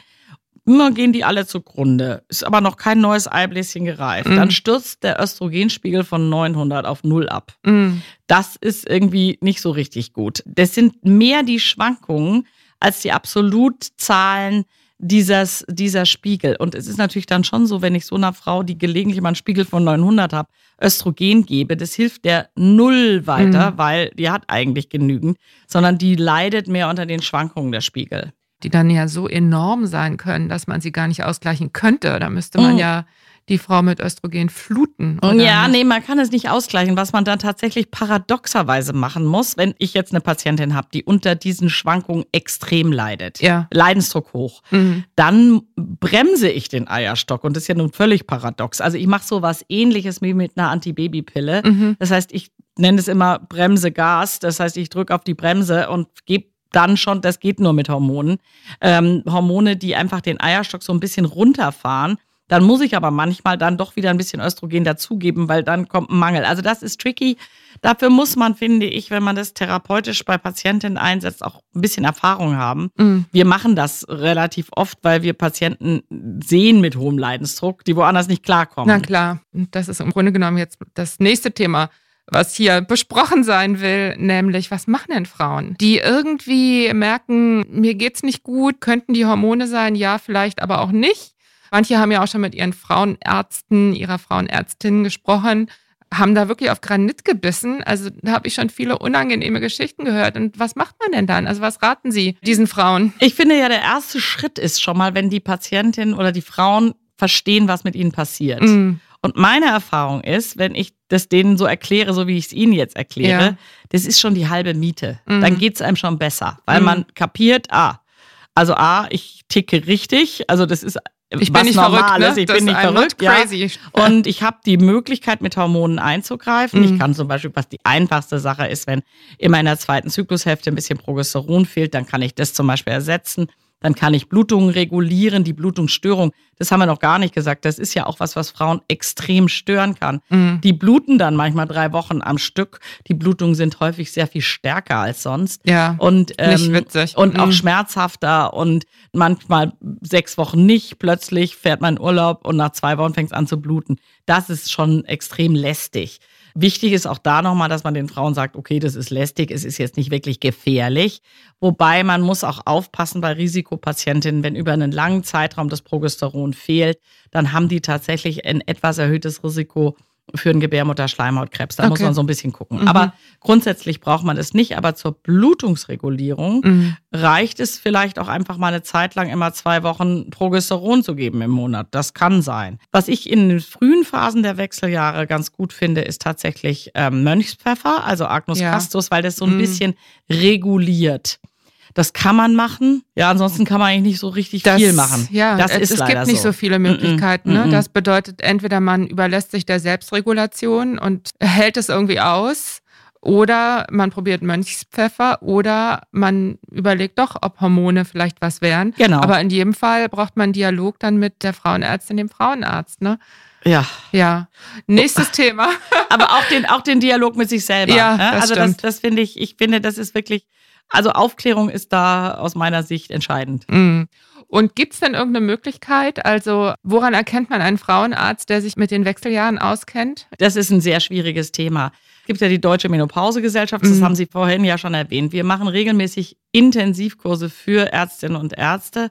immer gehen die alle zugrunde. Ist aber noch kein neues Eibläschen gereift. Mhm. Dann stürzt der Östrogenspiegel von 900 auf null ab. Mhm. Das ist irgendwie nicht so richtig gut. Das sind mehr die Schwankungen als die Absolutzahlen dieses, dieser Spiegel. Und es ist natürlich dann schon so, wenn ich so einer Frau, die gelegentlich mal einen Spiegel von 900 habe, Östrogen gebe, das hilft der null weiter, Mhm. weil die hat eigentlich genügend, sondern die leidet mehr unter den Schwankungen der Spiegel. Die dann ja so enorm sein können, dass man sie gar nicht ausgleichen könnte. Da müsste man Mhm. ja die Frau mit Östrogen fluten. Ja, nicht? nee, man kann es nicht ausgleichen. Was man dann tatsächlich paradoxerweise machen muss, wenn ich jetzt eine Patientin habe, die unter diesen Schwankungen extrem leidet, Ja. Leidensdruck hoch, Mhm. dann bremse ich den Eierstock. Und das ist ja nun völlig paradox. Also ich mache so was ähnliches wie mit einer Antibabypille. Mhm. Das heißt, ich nenne es immer Bremse Gas. Das heißt, ich drücke auf die Bremse und gebe dann schon, das geht nur mit Hormonen, ähm, Hormone, die einfach den Eierstock so ein bisschen runterfahren, Dann muss ich aber manchmal dann doch wieder ein bisschen Östrogen dazugeben, weil dann kommt ein Mangel. Also das ist tricky. Dafür muss man, finde ich, wenn man das therapeutisch bei Patientinnen einsetzt, auch ein bisschen Erfahrung haben. Mhm. Wir machen das relativ oft, weil wir Patienten sehen mit hohem Leidensdruck, die woanders nicht klarkommen. Na klar, das ist im Grunde genommen jetzt das nächste Thema was hier besprochen sein will, nämlich was machen denn Frauen, die irgendwie merken, mir geht's nicht gut, könnten die Hormone sein, ja, vielleicht aber auch nicht. Manche haben ja auch schon mit ihren Frauenärzten, ihrer Frauenärztin gesprochen, haben da wirklich auf Granit gebissen. Also da habe ich schon viele unangenehme Geschichten gehört. Und was macht man denn dann? Also was raten Sie diesen Frauen? Ich finde ja, der erste Schritt ist schon mal, wenn die Patientin oder die Frauen verstehen, was mit ihnen passiert. Mm. Und meine Erfahrung ist, wenn ich das denen so erkläre, so wie ich es ihnen jetzt erkläre, ja. das ist schon die halbe Miete. Mhm. Dann geht es einem schon besser, weil mhm. man kapiert, ah, also A, ich ticke richtig, also das ist ich bin nicht verrückt, ne? ich bin nicht verrückt, crazy. Ja. Und ich habe die Möglichkeit, mit Hormonen einzugreifen. Mhm. Ich kann zum Beispiel, was die einfachste Sache ist, wenn in meiner zweiten Zyklushälfte ein bisschen Progesteron fehlt, dann kann ich das zum Beispiel ersetzen. Dann kann ich Blutungen regulieren, die Blutungsstörung. Das haben wir noch gar nicht gesagt. Das ist ja auch was, was Frauen extrem stören kann. Mhm. Die bluten dann manchmal drei Wochen am Stück. Die Blutungen sind häufig sehr viel stärker als sonst. Ja. Und, ähm, nicht witzig. Und mhm. auch schmerzhafter und manchmal sechs Wochen nicht. Plötzlich fährt man in Urlaub und nach zwei Wochen fängt es an zu bluten. Das ist schon extrem lästig. Wichtig ist auch da nochmal, dass man den Frauen sagt, okay, das ist lästig, es ist jetzt nicht wirklich gefährlich. Wobei man muss auch aufpassen bei Risikopatientinnen, wenn über einen langen Zeitraum das Progesteron fehlt, dann haben die tatsächlich ein etwas erhöhtes Risiko für einen Gebärmutterschleimhautkrebs. Da okay. muss man so ein bisschen gucken. Mhm. Aber grundsätzlich braucht man es nicht. Aber zur Blutungsregulierung mhm. reicht es vielleicht auch einfach mal eine Zeit lang immer zwei Wochen Progesteron zu geben im Monat. Das kann sein. Was ich in den frühen Phasen der Wechseljahre ganz gut finde, ist tatsächlich ähm, Mönchspfeffer, also Agnus ja. castus, weil das so ein mhm. bisschen reguliert. Das kann man machen. Ja, ansonsten kann man eigentlich nicht so richtig das, viel machen. Ja, das ist es gibt nicht so, so viele Möglichkeiten. Mm -mm, ne? Das bedeutet, entweder man überlässt sich der Selbstregulation und hält es irgendwie aus. Oder man probiert Mönchspfeffer oder man überlegt doch, ob Hormone vielleicht was wären. Genau. Aber in jedem Fall braucht man einen Dialog dann mit der Frauenärztin, dem Frauenarzt. Ne? Ja. Ja. Nächstes Thema. Aber auch den, auch den Dialog mit sich selber. Ja, ne? das also das, das finde ich, ich finde, das ist wirklich also Aufklärung ist da aus meiner Sicht entscheidend. Mhm. Und gibt es denn irgendeine Möglichkeit? Also woran erkennt man einen Frauenarzt, der sich mit den Wechseljahren auskennt? Das ist ein sehr schwieriges Thema. Es gibt ja die Deutsche Menopausegesellschaft, das mhm. haben Sie vorhin ja schon erwähnt. Wir machen regelmäßig Intensivkurse für Ärztinnen und Ärzte.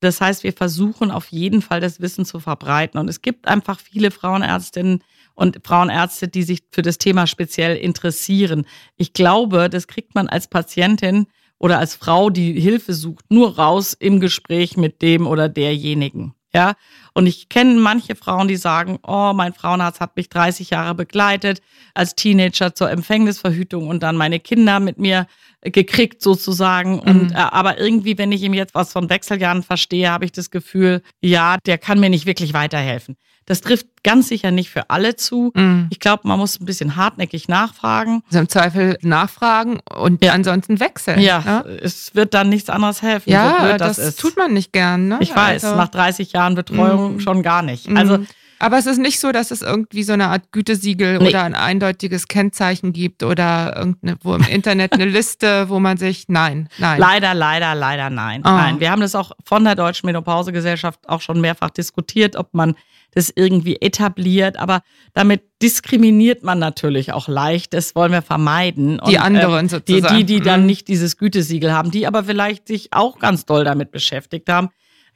Das heißt, wir versuchen auf jeden Fall das Wissen zu verbreiten. Und es gibt einfach viele Frauenärztinnen, und Frauenärzte, die sich für das Thema speziell interessieren. Ich glaube, das kriegt man als Patientin oder als Frau, die Hilfe sucht, nur raus im Gespräch mit dem oder derjenigen. Ja, und ich kenne manche Frauen, die sagen, oh, mein Frauenarzt hat mich 30 Jahre begleitet, als Teenager zur Empfängnisverhütung und dann meine Kinder mit mir gekriegt sozusagen. Und mhm. äh, aber irgendwie, wenn ich ihm jetzt was von Wechseljahren verstehe, habe ich das Gefühl, ja, der kann mir nicht wirklich weiterhelfen. Das trifft ganz sicher nicht für alle zu. Mhm. Ich glaube, man muss ein bisschen hartnäckig nachfragen. Also im Zweifel nachfragen und ja. ansonsten wechseln. Ja, ja, es wird dann nichts anderes helfen. Ja, so das, das tut man nicht gern. Ne? Ich weiß, also, nach 30 Jahren Betreuung mhm. schon gar nicht. Also mhm. Aber es ist nicht so, dass es irgendwie so eine Art Gütesiegel nee. oder ein eindeutiges Kennzeichen gibt oder irgendeine, wo im Internet eine Liste, wo man sich, nein, nein. Leider, leider, leider nein. Oh. Nein. Wir haben das auch von der Deutschen Menopausegesellschaft auch schon mehrfach diskutiert, ob man das irgendwie etabliert, aber damit diskriminiert man natürlich auch leicht. Das wollen wir vermeiden. Und, die anderen äh, sozusagen. Die, die, die dann mhm. nicht dieses Gütesiegel haben, die aber vielleicht sich auch ganz doll damit beschäftigt haben.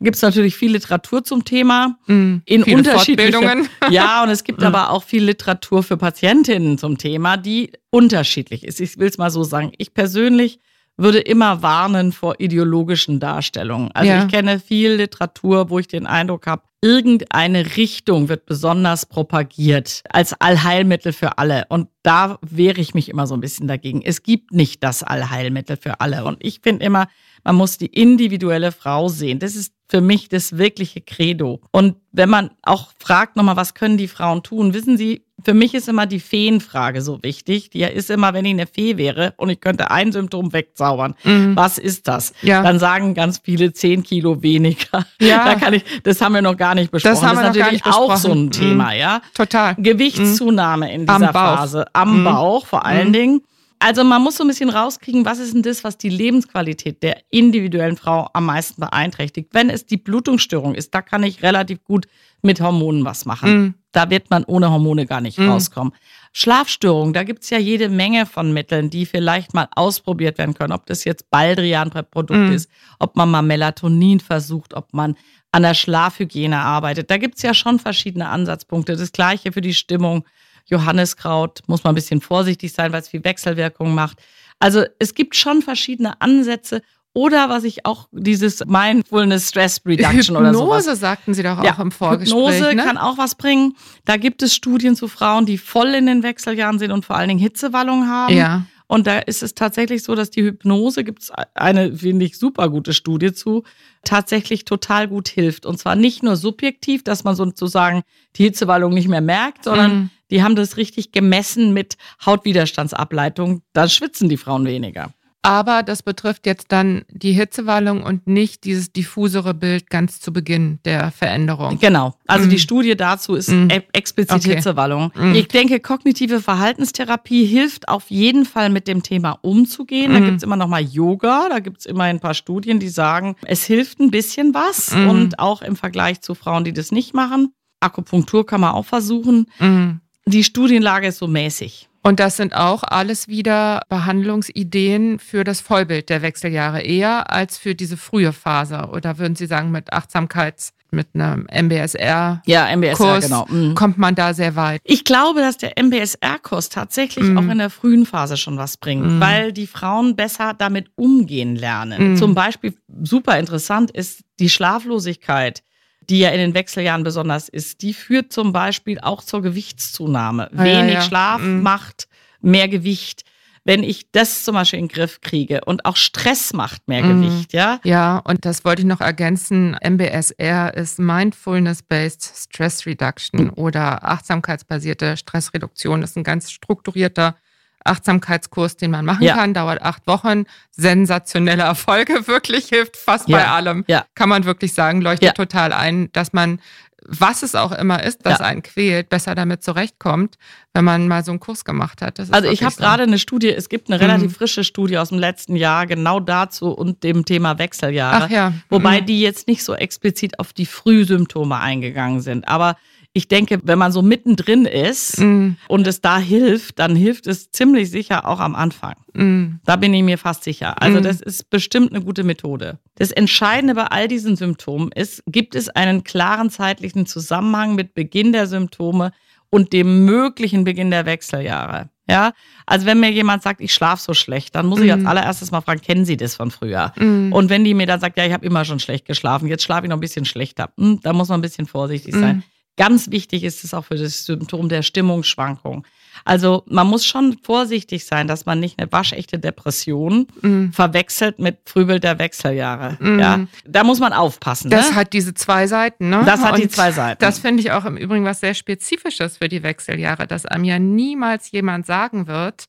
Gibt es natürlich viel Literatur zum Thema mhm, in unterschiedlichen Ja, und es gibt mhm. aber auch viel Literatur für Patientinnen zum Thema, die unterschiedlich ist. Ich will es mal so sagen. Ich persönlich würde immer warnen vor ideologischen Darstellungen. Also ja. ich kenne viel Literatur, wo ich den Eindruck habe, irgendeine Richtung wird besonders propagiert als Allheilmittel für alle. Und da wehre ich mich immer so ein bisschen dagegen. Es gibt nicht das Allheilmittel für alle. Und ich finde immer, Man muss die individuelle Frau sehen. Das ist für mich das wirkliche Credo. Und wenn man auch fragt nochmal, was können die Frauen tun? Wissen Sie, für mich ist immer die Feenfrage so wichtig. Die ist immer, wenn ich eine Fee wäre und ich könnte ein Symptom wegzaubern, mhm. was ist das? Ja. Dann sagen ganz viele zehn Kilo weniger. Ja. Da kann ich, das haben wir noch gar nicht besprochen. Das, haben das ist natürlich auch so ein Thema, mhm. ja. Total. Gewichtszunahme mhm. in dieser Phase. Am mhm. Bauch vor allen mhm. Dingen. Also man muss so ein bisschen rauskriegen, was ist denn das, was die Lebensqualität der individuellen Frau am meisten beeinträchtigt. Wenn es die Blutungsstörung ist, da kann ich relativ gut mit Hormonen was machen. Mm. Da wird man ohne Hormone gar nicht mm. rauskommen. Schlafstörung, da gibt's ja jede Menge von Mitteln, die vielleicht mal ausprobiert werden können. Ob das jetzt Baldrian-Produkt mm. ist, ob man mal Melatonin versucht, ob man an der Schlafhygiene arbeitet. Da gibt's ja schon verschiedene Ansatzpunkte. Das gleiche für die Stimmung. Johanniskraut muss man ein bisschen vorsichtig sein, weil es viel Wechselwirkung macht. Also es gibt schon verschiedene Ansätze. Oder was ich auch dieses Mindfulness Stress Reduction Hypnose, oder sowas. Hypnose sagten Sie doch auch ja, im Vorgespräch. Hypnose ne? kann auch was bringen. Da gibt es Studien zu Frauen, die voll in den Wechseljahren sind und vor allen Dingen Hitzewallungen haben. Ja. Und da ist es tatsächlich so, dass die Hypnose, gibt es eine, finde ich, super gute Studie zu, tatsächlich total gut hilft. Und zwar nicht nur subjektiv, dass man sozusagen die Hitzewallung nicht mehr merkt, sondern mhm. Die haben das richtig gemessen mit Hautwiderstandsableitung. Da schwitzen die Frauen weniger. Aber das betrifft jetzt dann die Hitzewallung und nicht dieses diffusere Bild ganz zu Beginn der Veränderung. Genau. Also mm. die Studie dazu ist mm. explizit okay. Hitzewallung. Mm. Ich denke, kognitive Verhaltenstherapie hilft auf jeden Fall mit dem Thema umzugehen. Da mm. gibt's immer noch mal Yoga. Da gibt's immer ein paar Studien, die sagen, es hilft ein bisschen was. Mm. Und auch im Vergleich zu Frauen, die das nicht machen. Akupunktur kann man auch versuchen. Mm. Die Studienlage ist so mäßig. Und das sind auch alles wieder Behandlungsideen für das Vollbild der Wechseljahre eher als für diese frühe Phase. Oder würden Sie sagen, mit Achtsamkeits, mit einem MBSR-Kurs ja, MBSR, genau. mhm. kommt man da sehr weit? Ich glaube, dass der MBSR-Kurs tatsächlich mhm. auch in der frühen Phase schon was bringt, mhm. weil die Frauen besser damit umgehen lernen. Mhm. Zum Beispiel super interessant ist die Schlaflosigkeit die ja in den Wechseljahren besonders ist, die führt zum Beispiel auch zur Gewichtszunahme. Ah, Wenig ja, ja. Schlaf mhm. macht mehr Gewicht. Wenn ich das zum Beispiel in den Griff kriege und auch Stress macht mehr mhm. Gewicht, ja? Ja, und das wollte ich noch ergänzen. MBSR ist Mindfulness-Based Stress Reduction mhm. oder achtsamkeitsbasierte Stressreduktion. Das ist ein ganz strukturierter Achtsamkeitskurs, den man machen ja. kann, dauert acht Wochen. Sensationelle Erfolge, wirklich hilft fast ja. bei allem. Ja. Kann man wirklich sagen, leuchtet total ein, dass man was es auch immer ist, das einen quält, besser damit zurechtkommt, wenn man mal so einen Kurs gemacht hat. also ich habe so. gerade eine Studie, es gibt eine relativ mhm. frische Studie aus dem letzten Jahr genau dazu und dem Thema Wechseljahre. Ach ja. Wobei mhm. die jetzt nicht so explizit auf die Frühsymptome eingegangen sind. Aber ich denke, wenn man so mittendrin ist mm. und es da hilft, dann hilft es ziemlich sicher auch am Anfang. Mm. Da bin ich mir fast sicher. Also mm. das ist bestimmt eine gute Methode. Das Entscheidende bei all diesen Symptomen ist, gibt es einen klaren zeitlichen Zusammenhang mit Beginn der Symptome und dem möglichen Beginn der Wechseljahre. Ja, also wenn mir jemand sagt, ich schlafe so schlecht, dann muss ich als allererstes mal fragen, kennen Sie das von früher? Und wenn die mir dann sagt, ja, ich habe immer schon schlecht geschlafen, jetzt schlafe ich noch ein bisschen schlechter, hm, da muss man ein bisschen vorsichtig sein. Ganz wichtig ist es auch für das Symptom der Stimmungsschwankung. Also man muss schon vorsichtig sein, dass man nicht eine waschechte Depression mm. verwechselt mit Frühbild der Wechseljahre. Mm. Ja, da muss man aufpassen. Das ne? hat diese zwei Seiten. Ne? Das hat Und die zwei Seiten. Das finde ich auch im Übrigen was sehr Spezifisches für die Wechseljahre, dass einem ja niemals jemand sagen wird,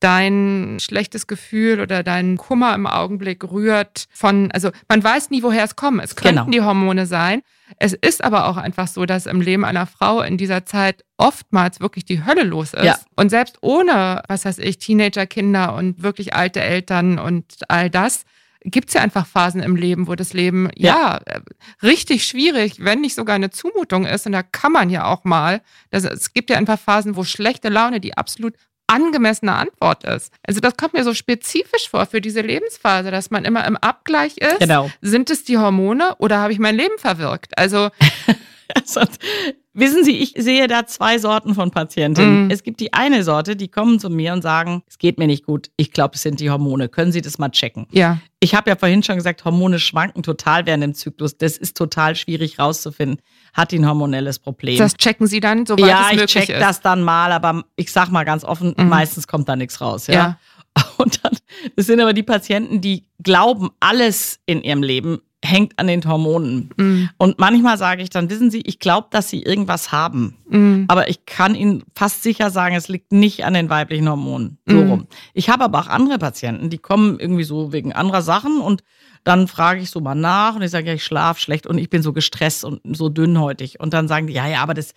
dein schlechtes Gefühl oder dein Kummer im Augenblick rührt von, also man weiß nie, woher es kommt. Es könnten genau. die Hormone sein. Es ist aber auch einfach so, dass im Leben einer Frau in dieser Zeit oftmals wirklich die Hölle los ist. Ja. Und selbst ohne, was weiß ich, Teenagerkinder und wirklich alte Eltern und all das, gibt es ja einfach Phasen im Leben, wo das Leben ja. ja. richtig schwierig, wenn nicht sogar eine Zumutung ist. Und da kann man ja auch mal, das, es gibt ja einfach Phasen, wo schlechte Laune die absolut angemessene Antwort ist. Also das kommt mir so spezifisch vor für diese Lebensphase, dass man immer im Abgleich ist. Genau. Sind es die Hormone oder habe ich mein Leben verwirkt? Also Wissen Sie, ich sehe da zwei Sorten von Patientinnen. Mm. Es gibt die eine Sorte, die kommen zu mir und sagen, es geht mir nicht gut. Ich glaube, es sind die Hormone. Können Sie das mal checken? Ja. Ich habe ja vorhin schon gesagt, Hormone schwanken total während dem Zyklus. Das ist total schwierig rauszufinden. Hat die ein hormonelles Problem? Das checken Sie dann, soweit ja, es möglich ist? Ja, ich check das dann mal, aber ich sag mal ganz offen, mhm. meistens kommt da nichts raus. Ja. ja. Und dann, das sind aber die Patienten, die glauben, alles in ihrem Leben hängt an den Hormonen. Mhm. Und manchmal sage ich dann, wissen Sie, ich glaube, dass Sie irgendwas haben. Mhm. Aber ich kann Ihnen fast sicher sagen, es liegt nicht an den weiblichen Hormonen. So Mhm. rum. Ich habe aber auch andere Patienten, die kommen irgendwie so wegen anderer Sachen und dann frage ich so mal nach und ich sage, ja, ich schlafe schlecht und ich bin so gestresst und so dünnhäutig. Und dann sagen die, ja, ja, aber das,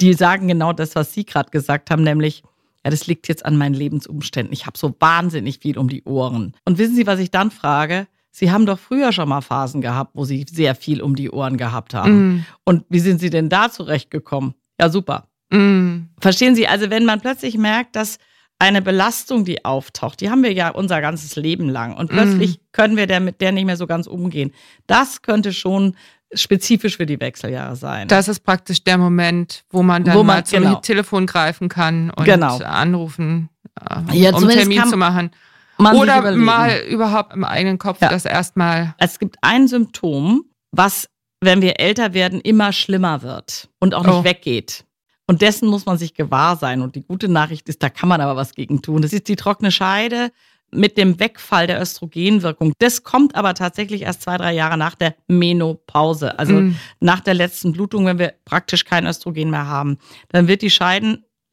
die sagen genau das, was Sie gerade gesagt haben, nämlich, ja, das liegt jetzt an meinen Lebensumständen. Ich habe so wahnsinnig viel um die Ohren. Und wissen Sie, was ich dann frage? Sie haben doch früher schon mal Phasen gehabt, wo Sie sehr viel um die Ohren gehabt haben. Mhm. Und wie sind Sie denn da zurechtgekommen? Ja, super. Mhm. Verstehen Sie, also wenn man plötzlich merkt, dass eine Belastung, die auftaucht, die haben wir ja unser ganzes Leben lang und plötzlich können wir der mit der nicht mehr so ganz umgehen. Das könnte schon spezifisch für die Wechseljahre sein. Das ist praktisch der Moment, wo man dann Wo man- mal zum genau. Telefon greifen kann und Genau. anrufen, äh, Ja, um einen zumindest Termin kann zu machen. Man Oder überlegen. mal überhaupt im eigenen Kopf Ja. das erstmal. Es gibt ein Symptom, was, wenn wir älter werden, immer schlimmer wird und auch nicht Oh. weggeht. Und dessen muss man sich gewahr sein. Und die gute Nachricht ist, da kann man aber was gegen tun. Das ist die trockene Scheide mit dem Wegfall der Östrogenwirkung. Das kommt aber tatsächlich erst zwei, drei Jahre nach der Menopause. Also Mm. nach der letzten Blutung, wenn wir praktisch kein Östrogen mehr haben. Dann wird die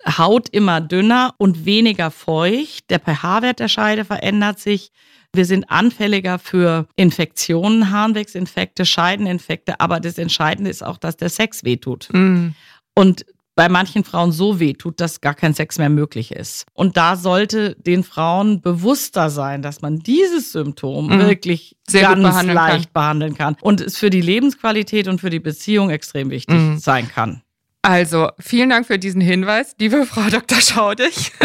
Scheidenhaut immer dünner und weniger feucht. Der pH-Wert der Scheide verändert sich. Wir sind anfälliger für Infektionen, Harnwegsinfekte, Scheideninfekte. Aber das Entscheidende ist auch, dass der Sex wehtut. Mm. Und bei manchen Frauen so wehtut, dass gar kein Sex mehr möglich ist. Und da sollte den Frauen bewusster sein, dass man dieses Symptom Mhm. wirklich Sehr ganz behandeln leicht behandeln kann. Und es für die Lebensqualität und für die Beziehung extrem wichtig Mhm. sein kann. Also, vielen Dank für diesen Hinweis, liebe Frau Dr. Schaudig.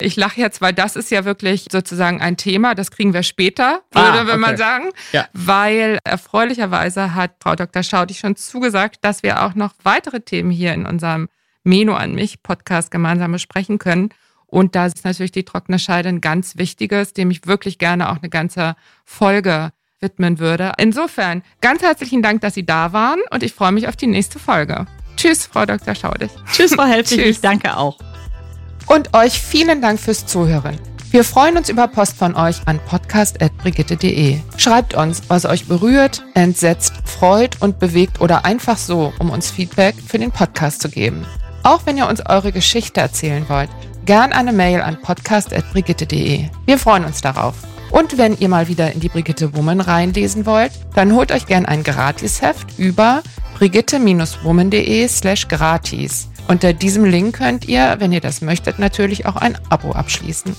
Ich lache jetzt, weil das ist ja wirklich sozusagen ein Thema, das kriegen wir später, würde Ah, wenn man okay. sagen. Ja. Weil erfreulicherweise hat Frau Dr. Schaudig schon zugesagt, dass wir auch noch weitere Themen hier in unserem Meno an mich Podcast gemeinsam besprechen können. Und da ist natürlich die trockene Scheide ein ganz wichtiges, dem ich wirklich gerne auch eine ganze Folge widmen würde. Insofern ganz herzlichen Dank, dass Sie da waren und ich freue mich auf die nächste Folge. Tschüss, Frau Dr. Schaudig. Tschüss, Frau Helfrich. Tschüss. Ich danke auch. Und euch vielen Dank fürs Zuhören. Wir freuen uns über Post von euch an podcast.brigitte.de. Schreibt uns, was euch berührt, entsetzt, freut und bewegt oder einfach so, um uns Feedback für den Podcast zu geben. Auch wenn ihr uns eure Geschichte erzählen wollt, gern eine Mail an podcast.brigitte.de. Wir freuen uns darauf. Und wenn ihr mal wieder in die Brigitte Woman reinlesen wollt, dann holt euch gern ein Gratisheft über brigitte-woman.de slash gratis. Unter diesem Link könnt ihr, wenn ihr das möchtet, natürlich auch ein Abo abschließen.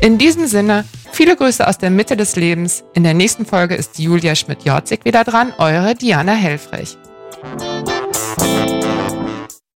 In diesem Sinne, viele Grüße aus der Mitte des Lebens. In der nächsten Folge ist Julia Schmidt-Jorzig wieder dran, eure Diana Helfrich.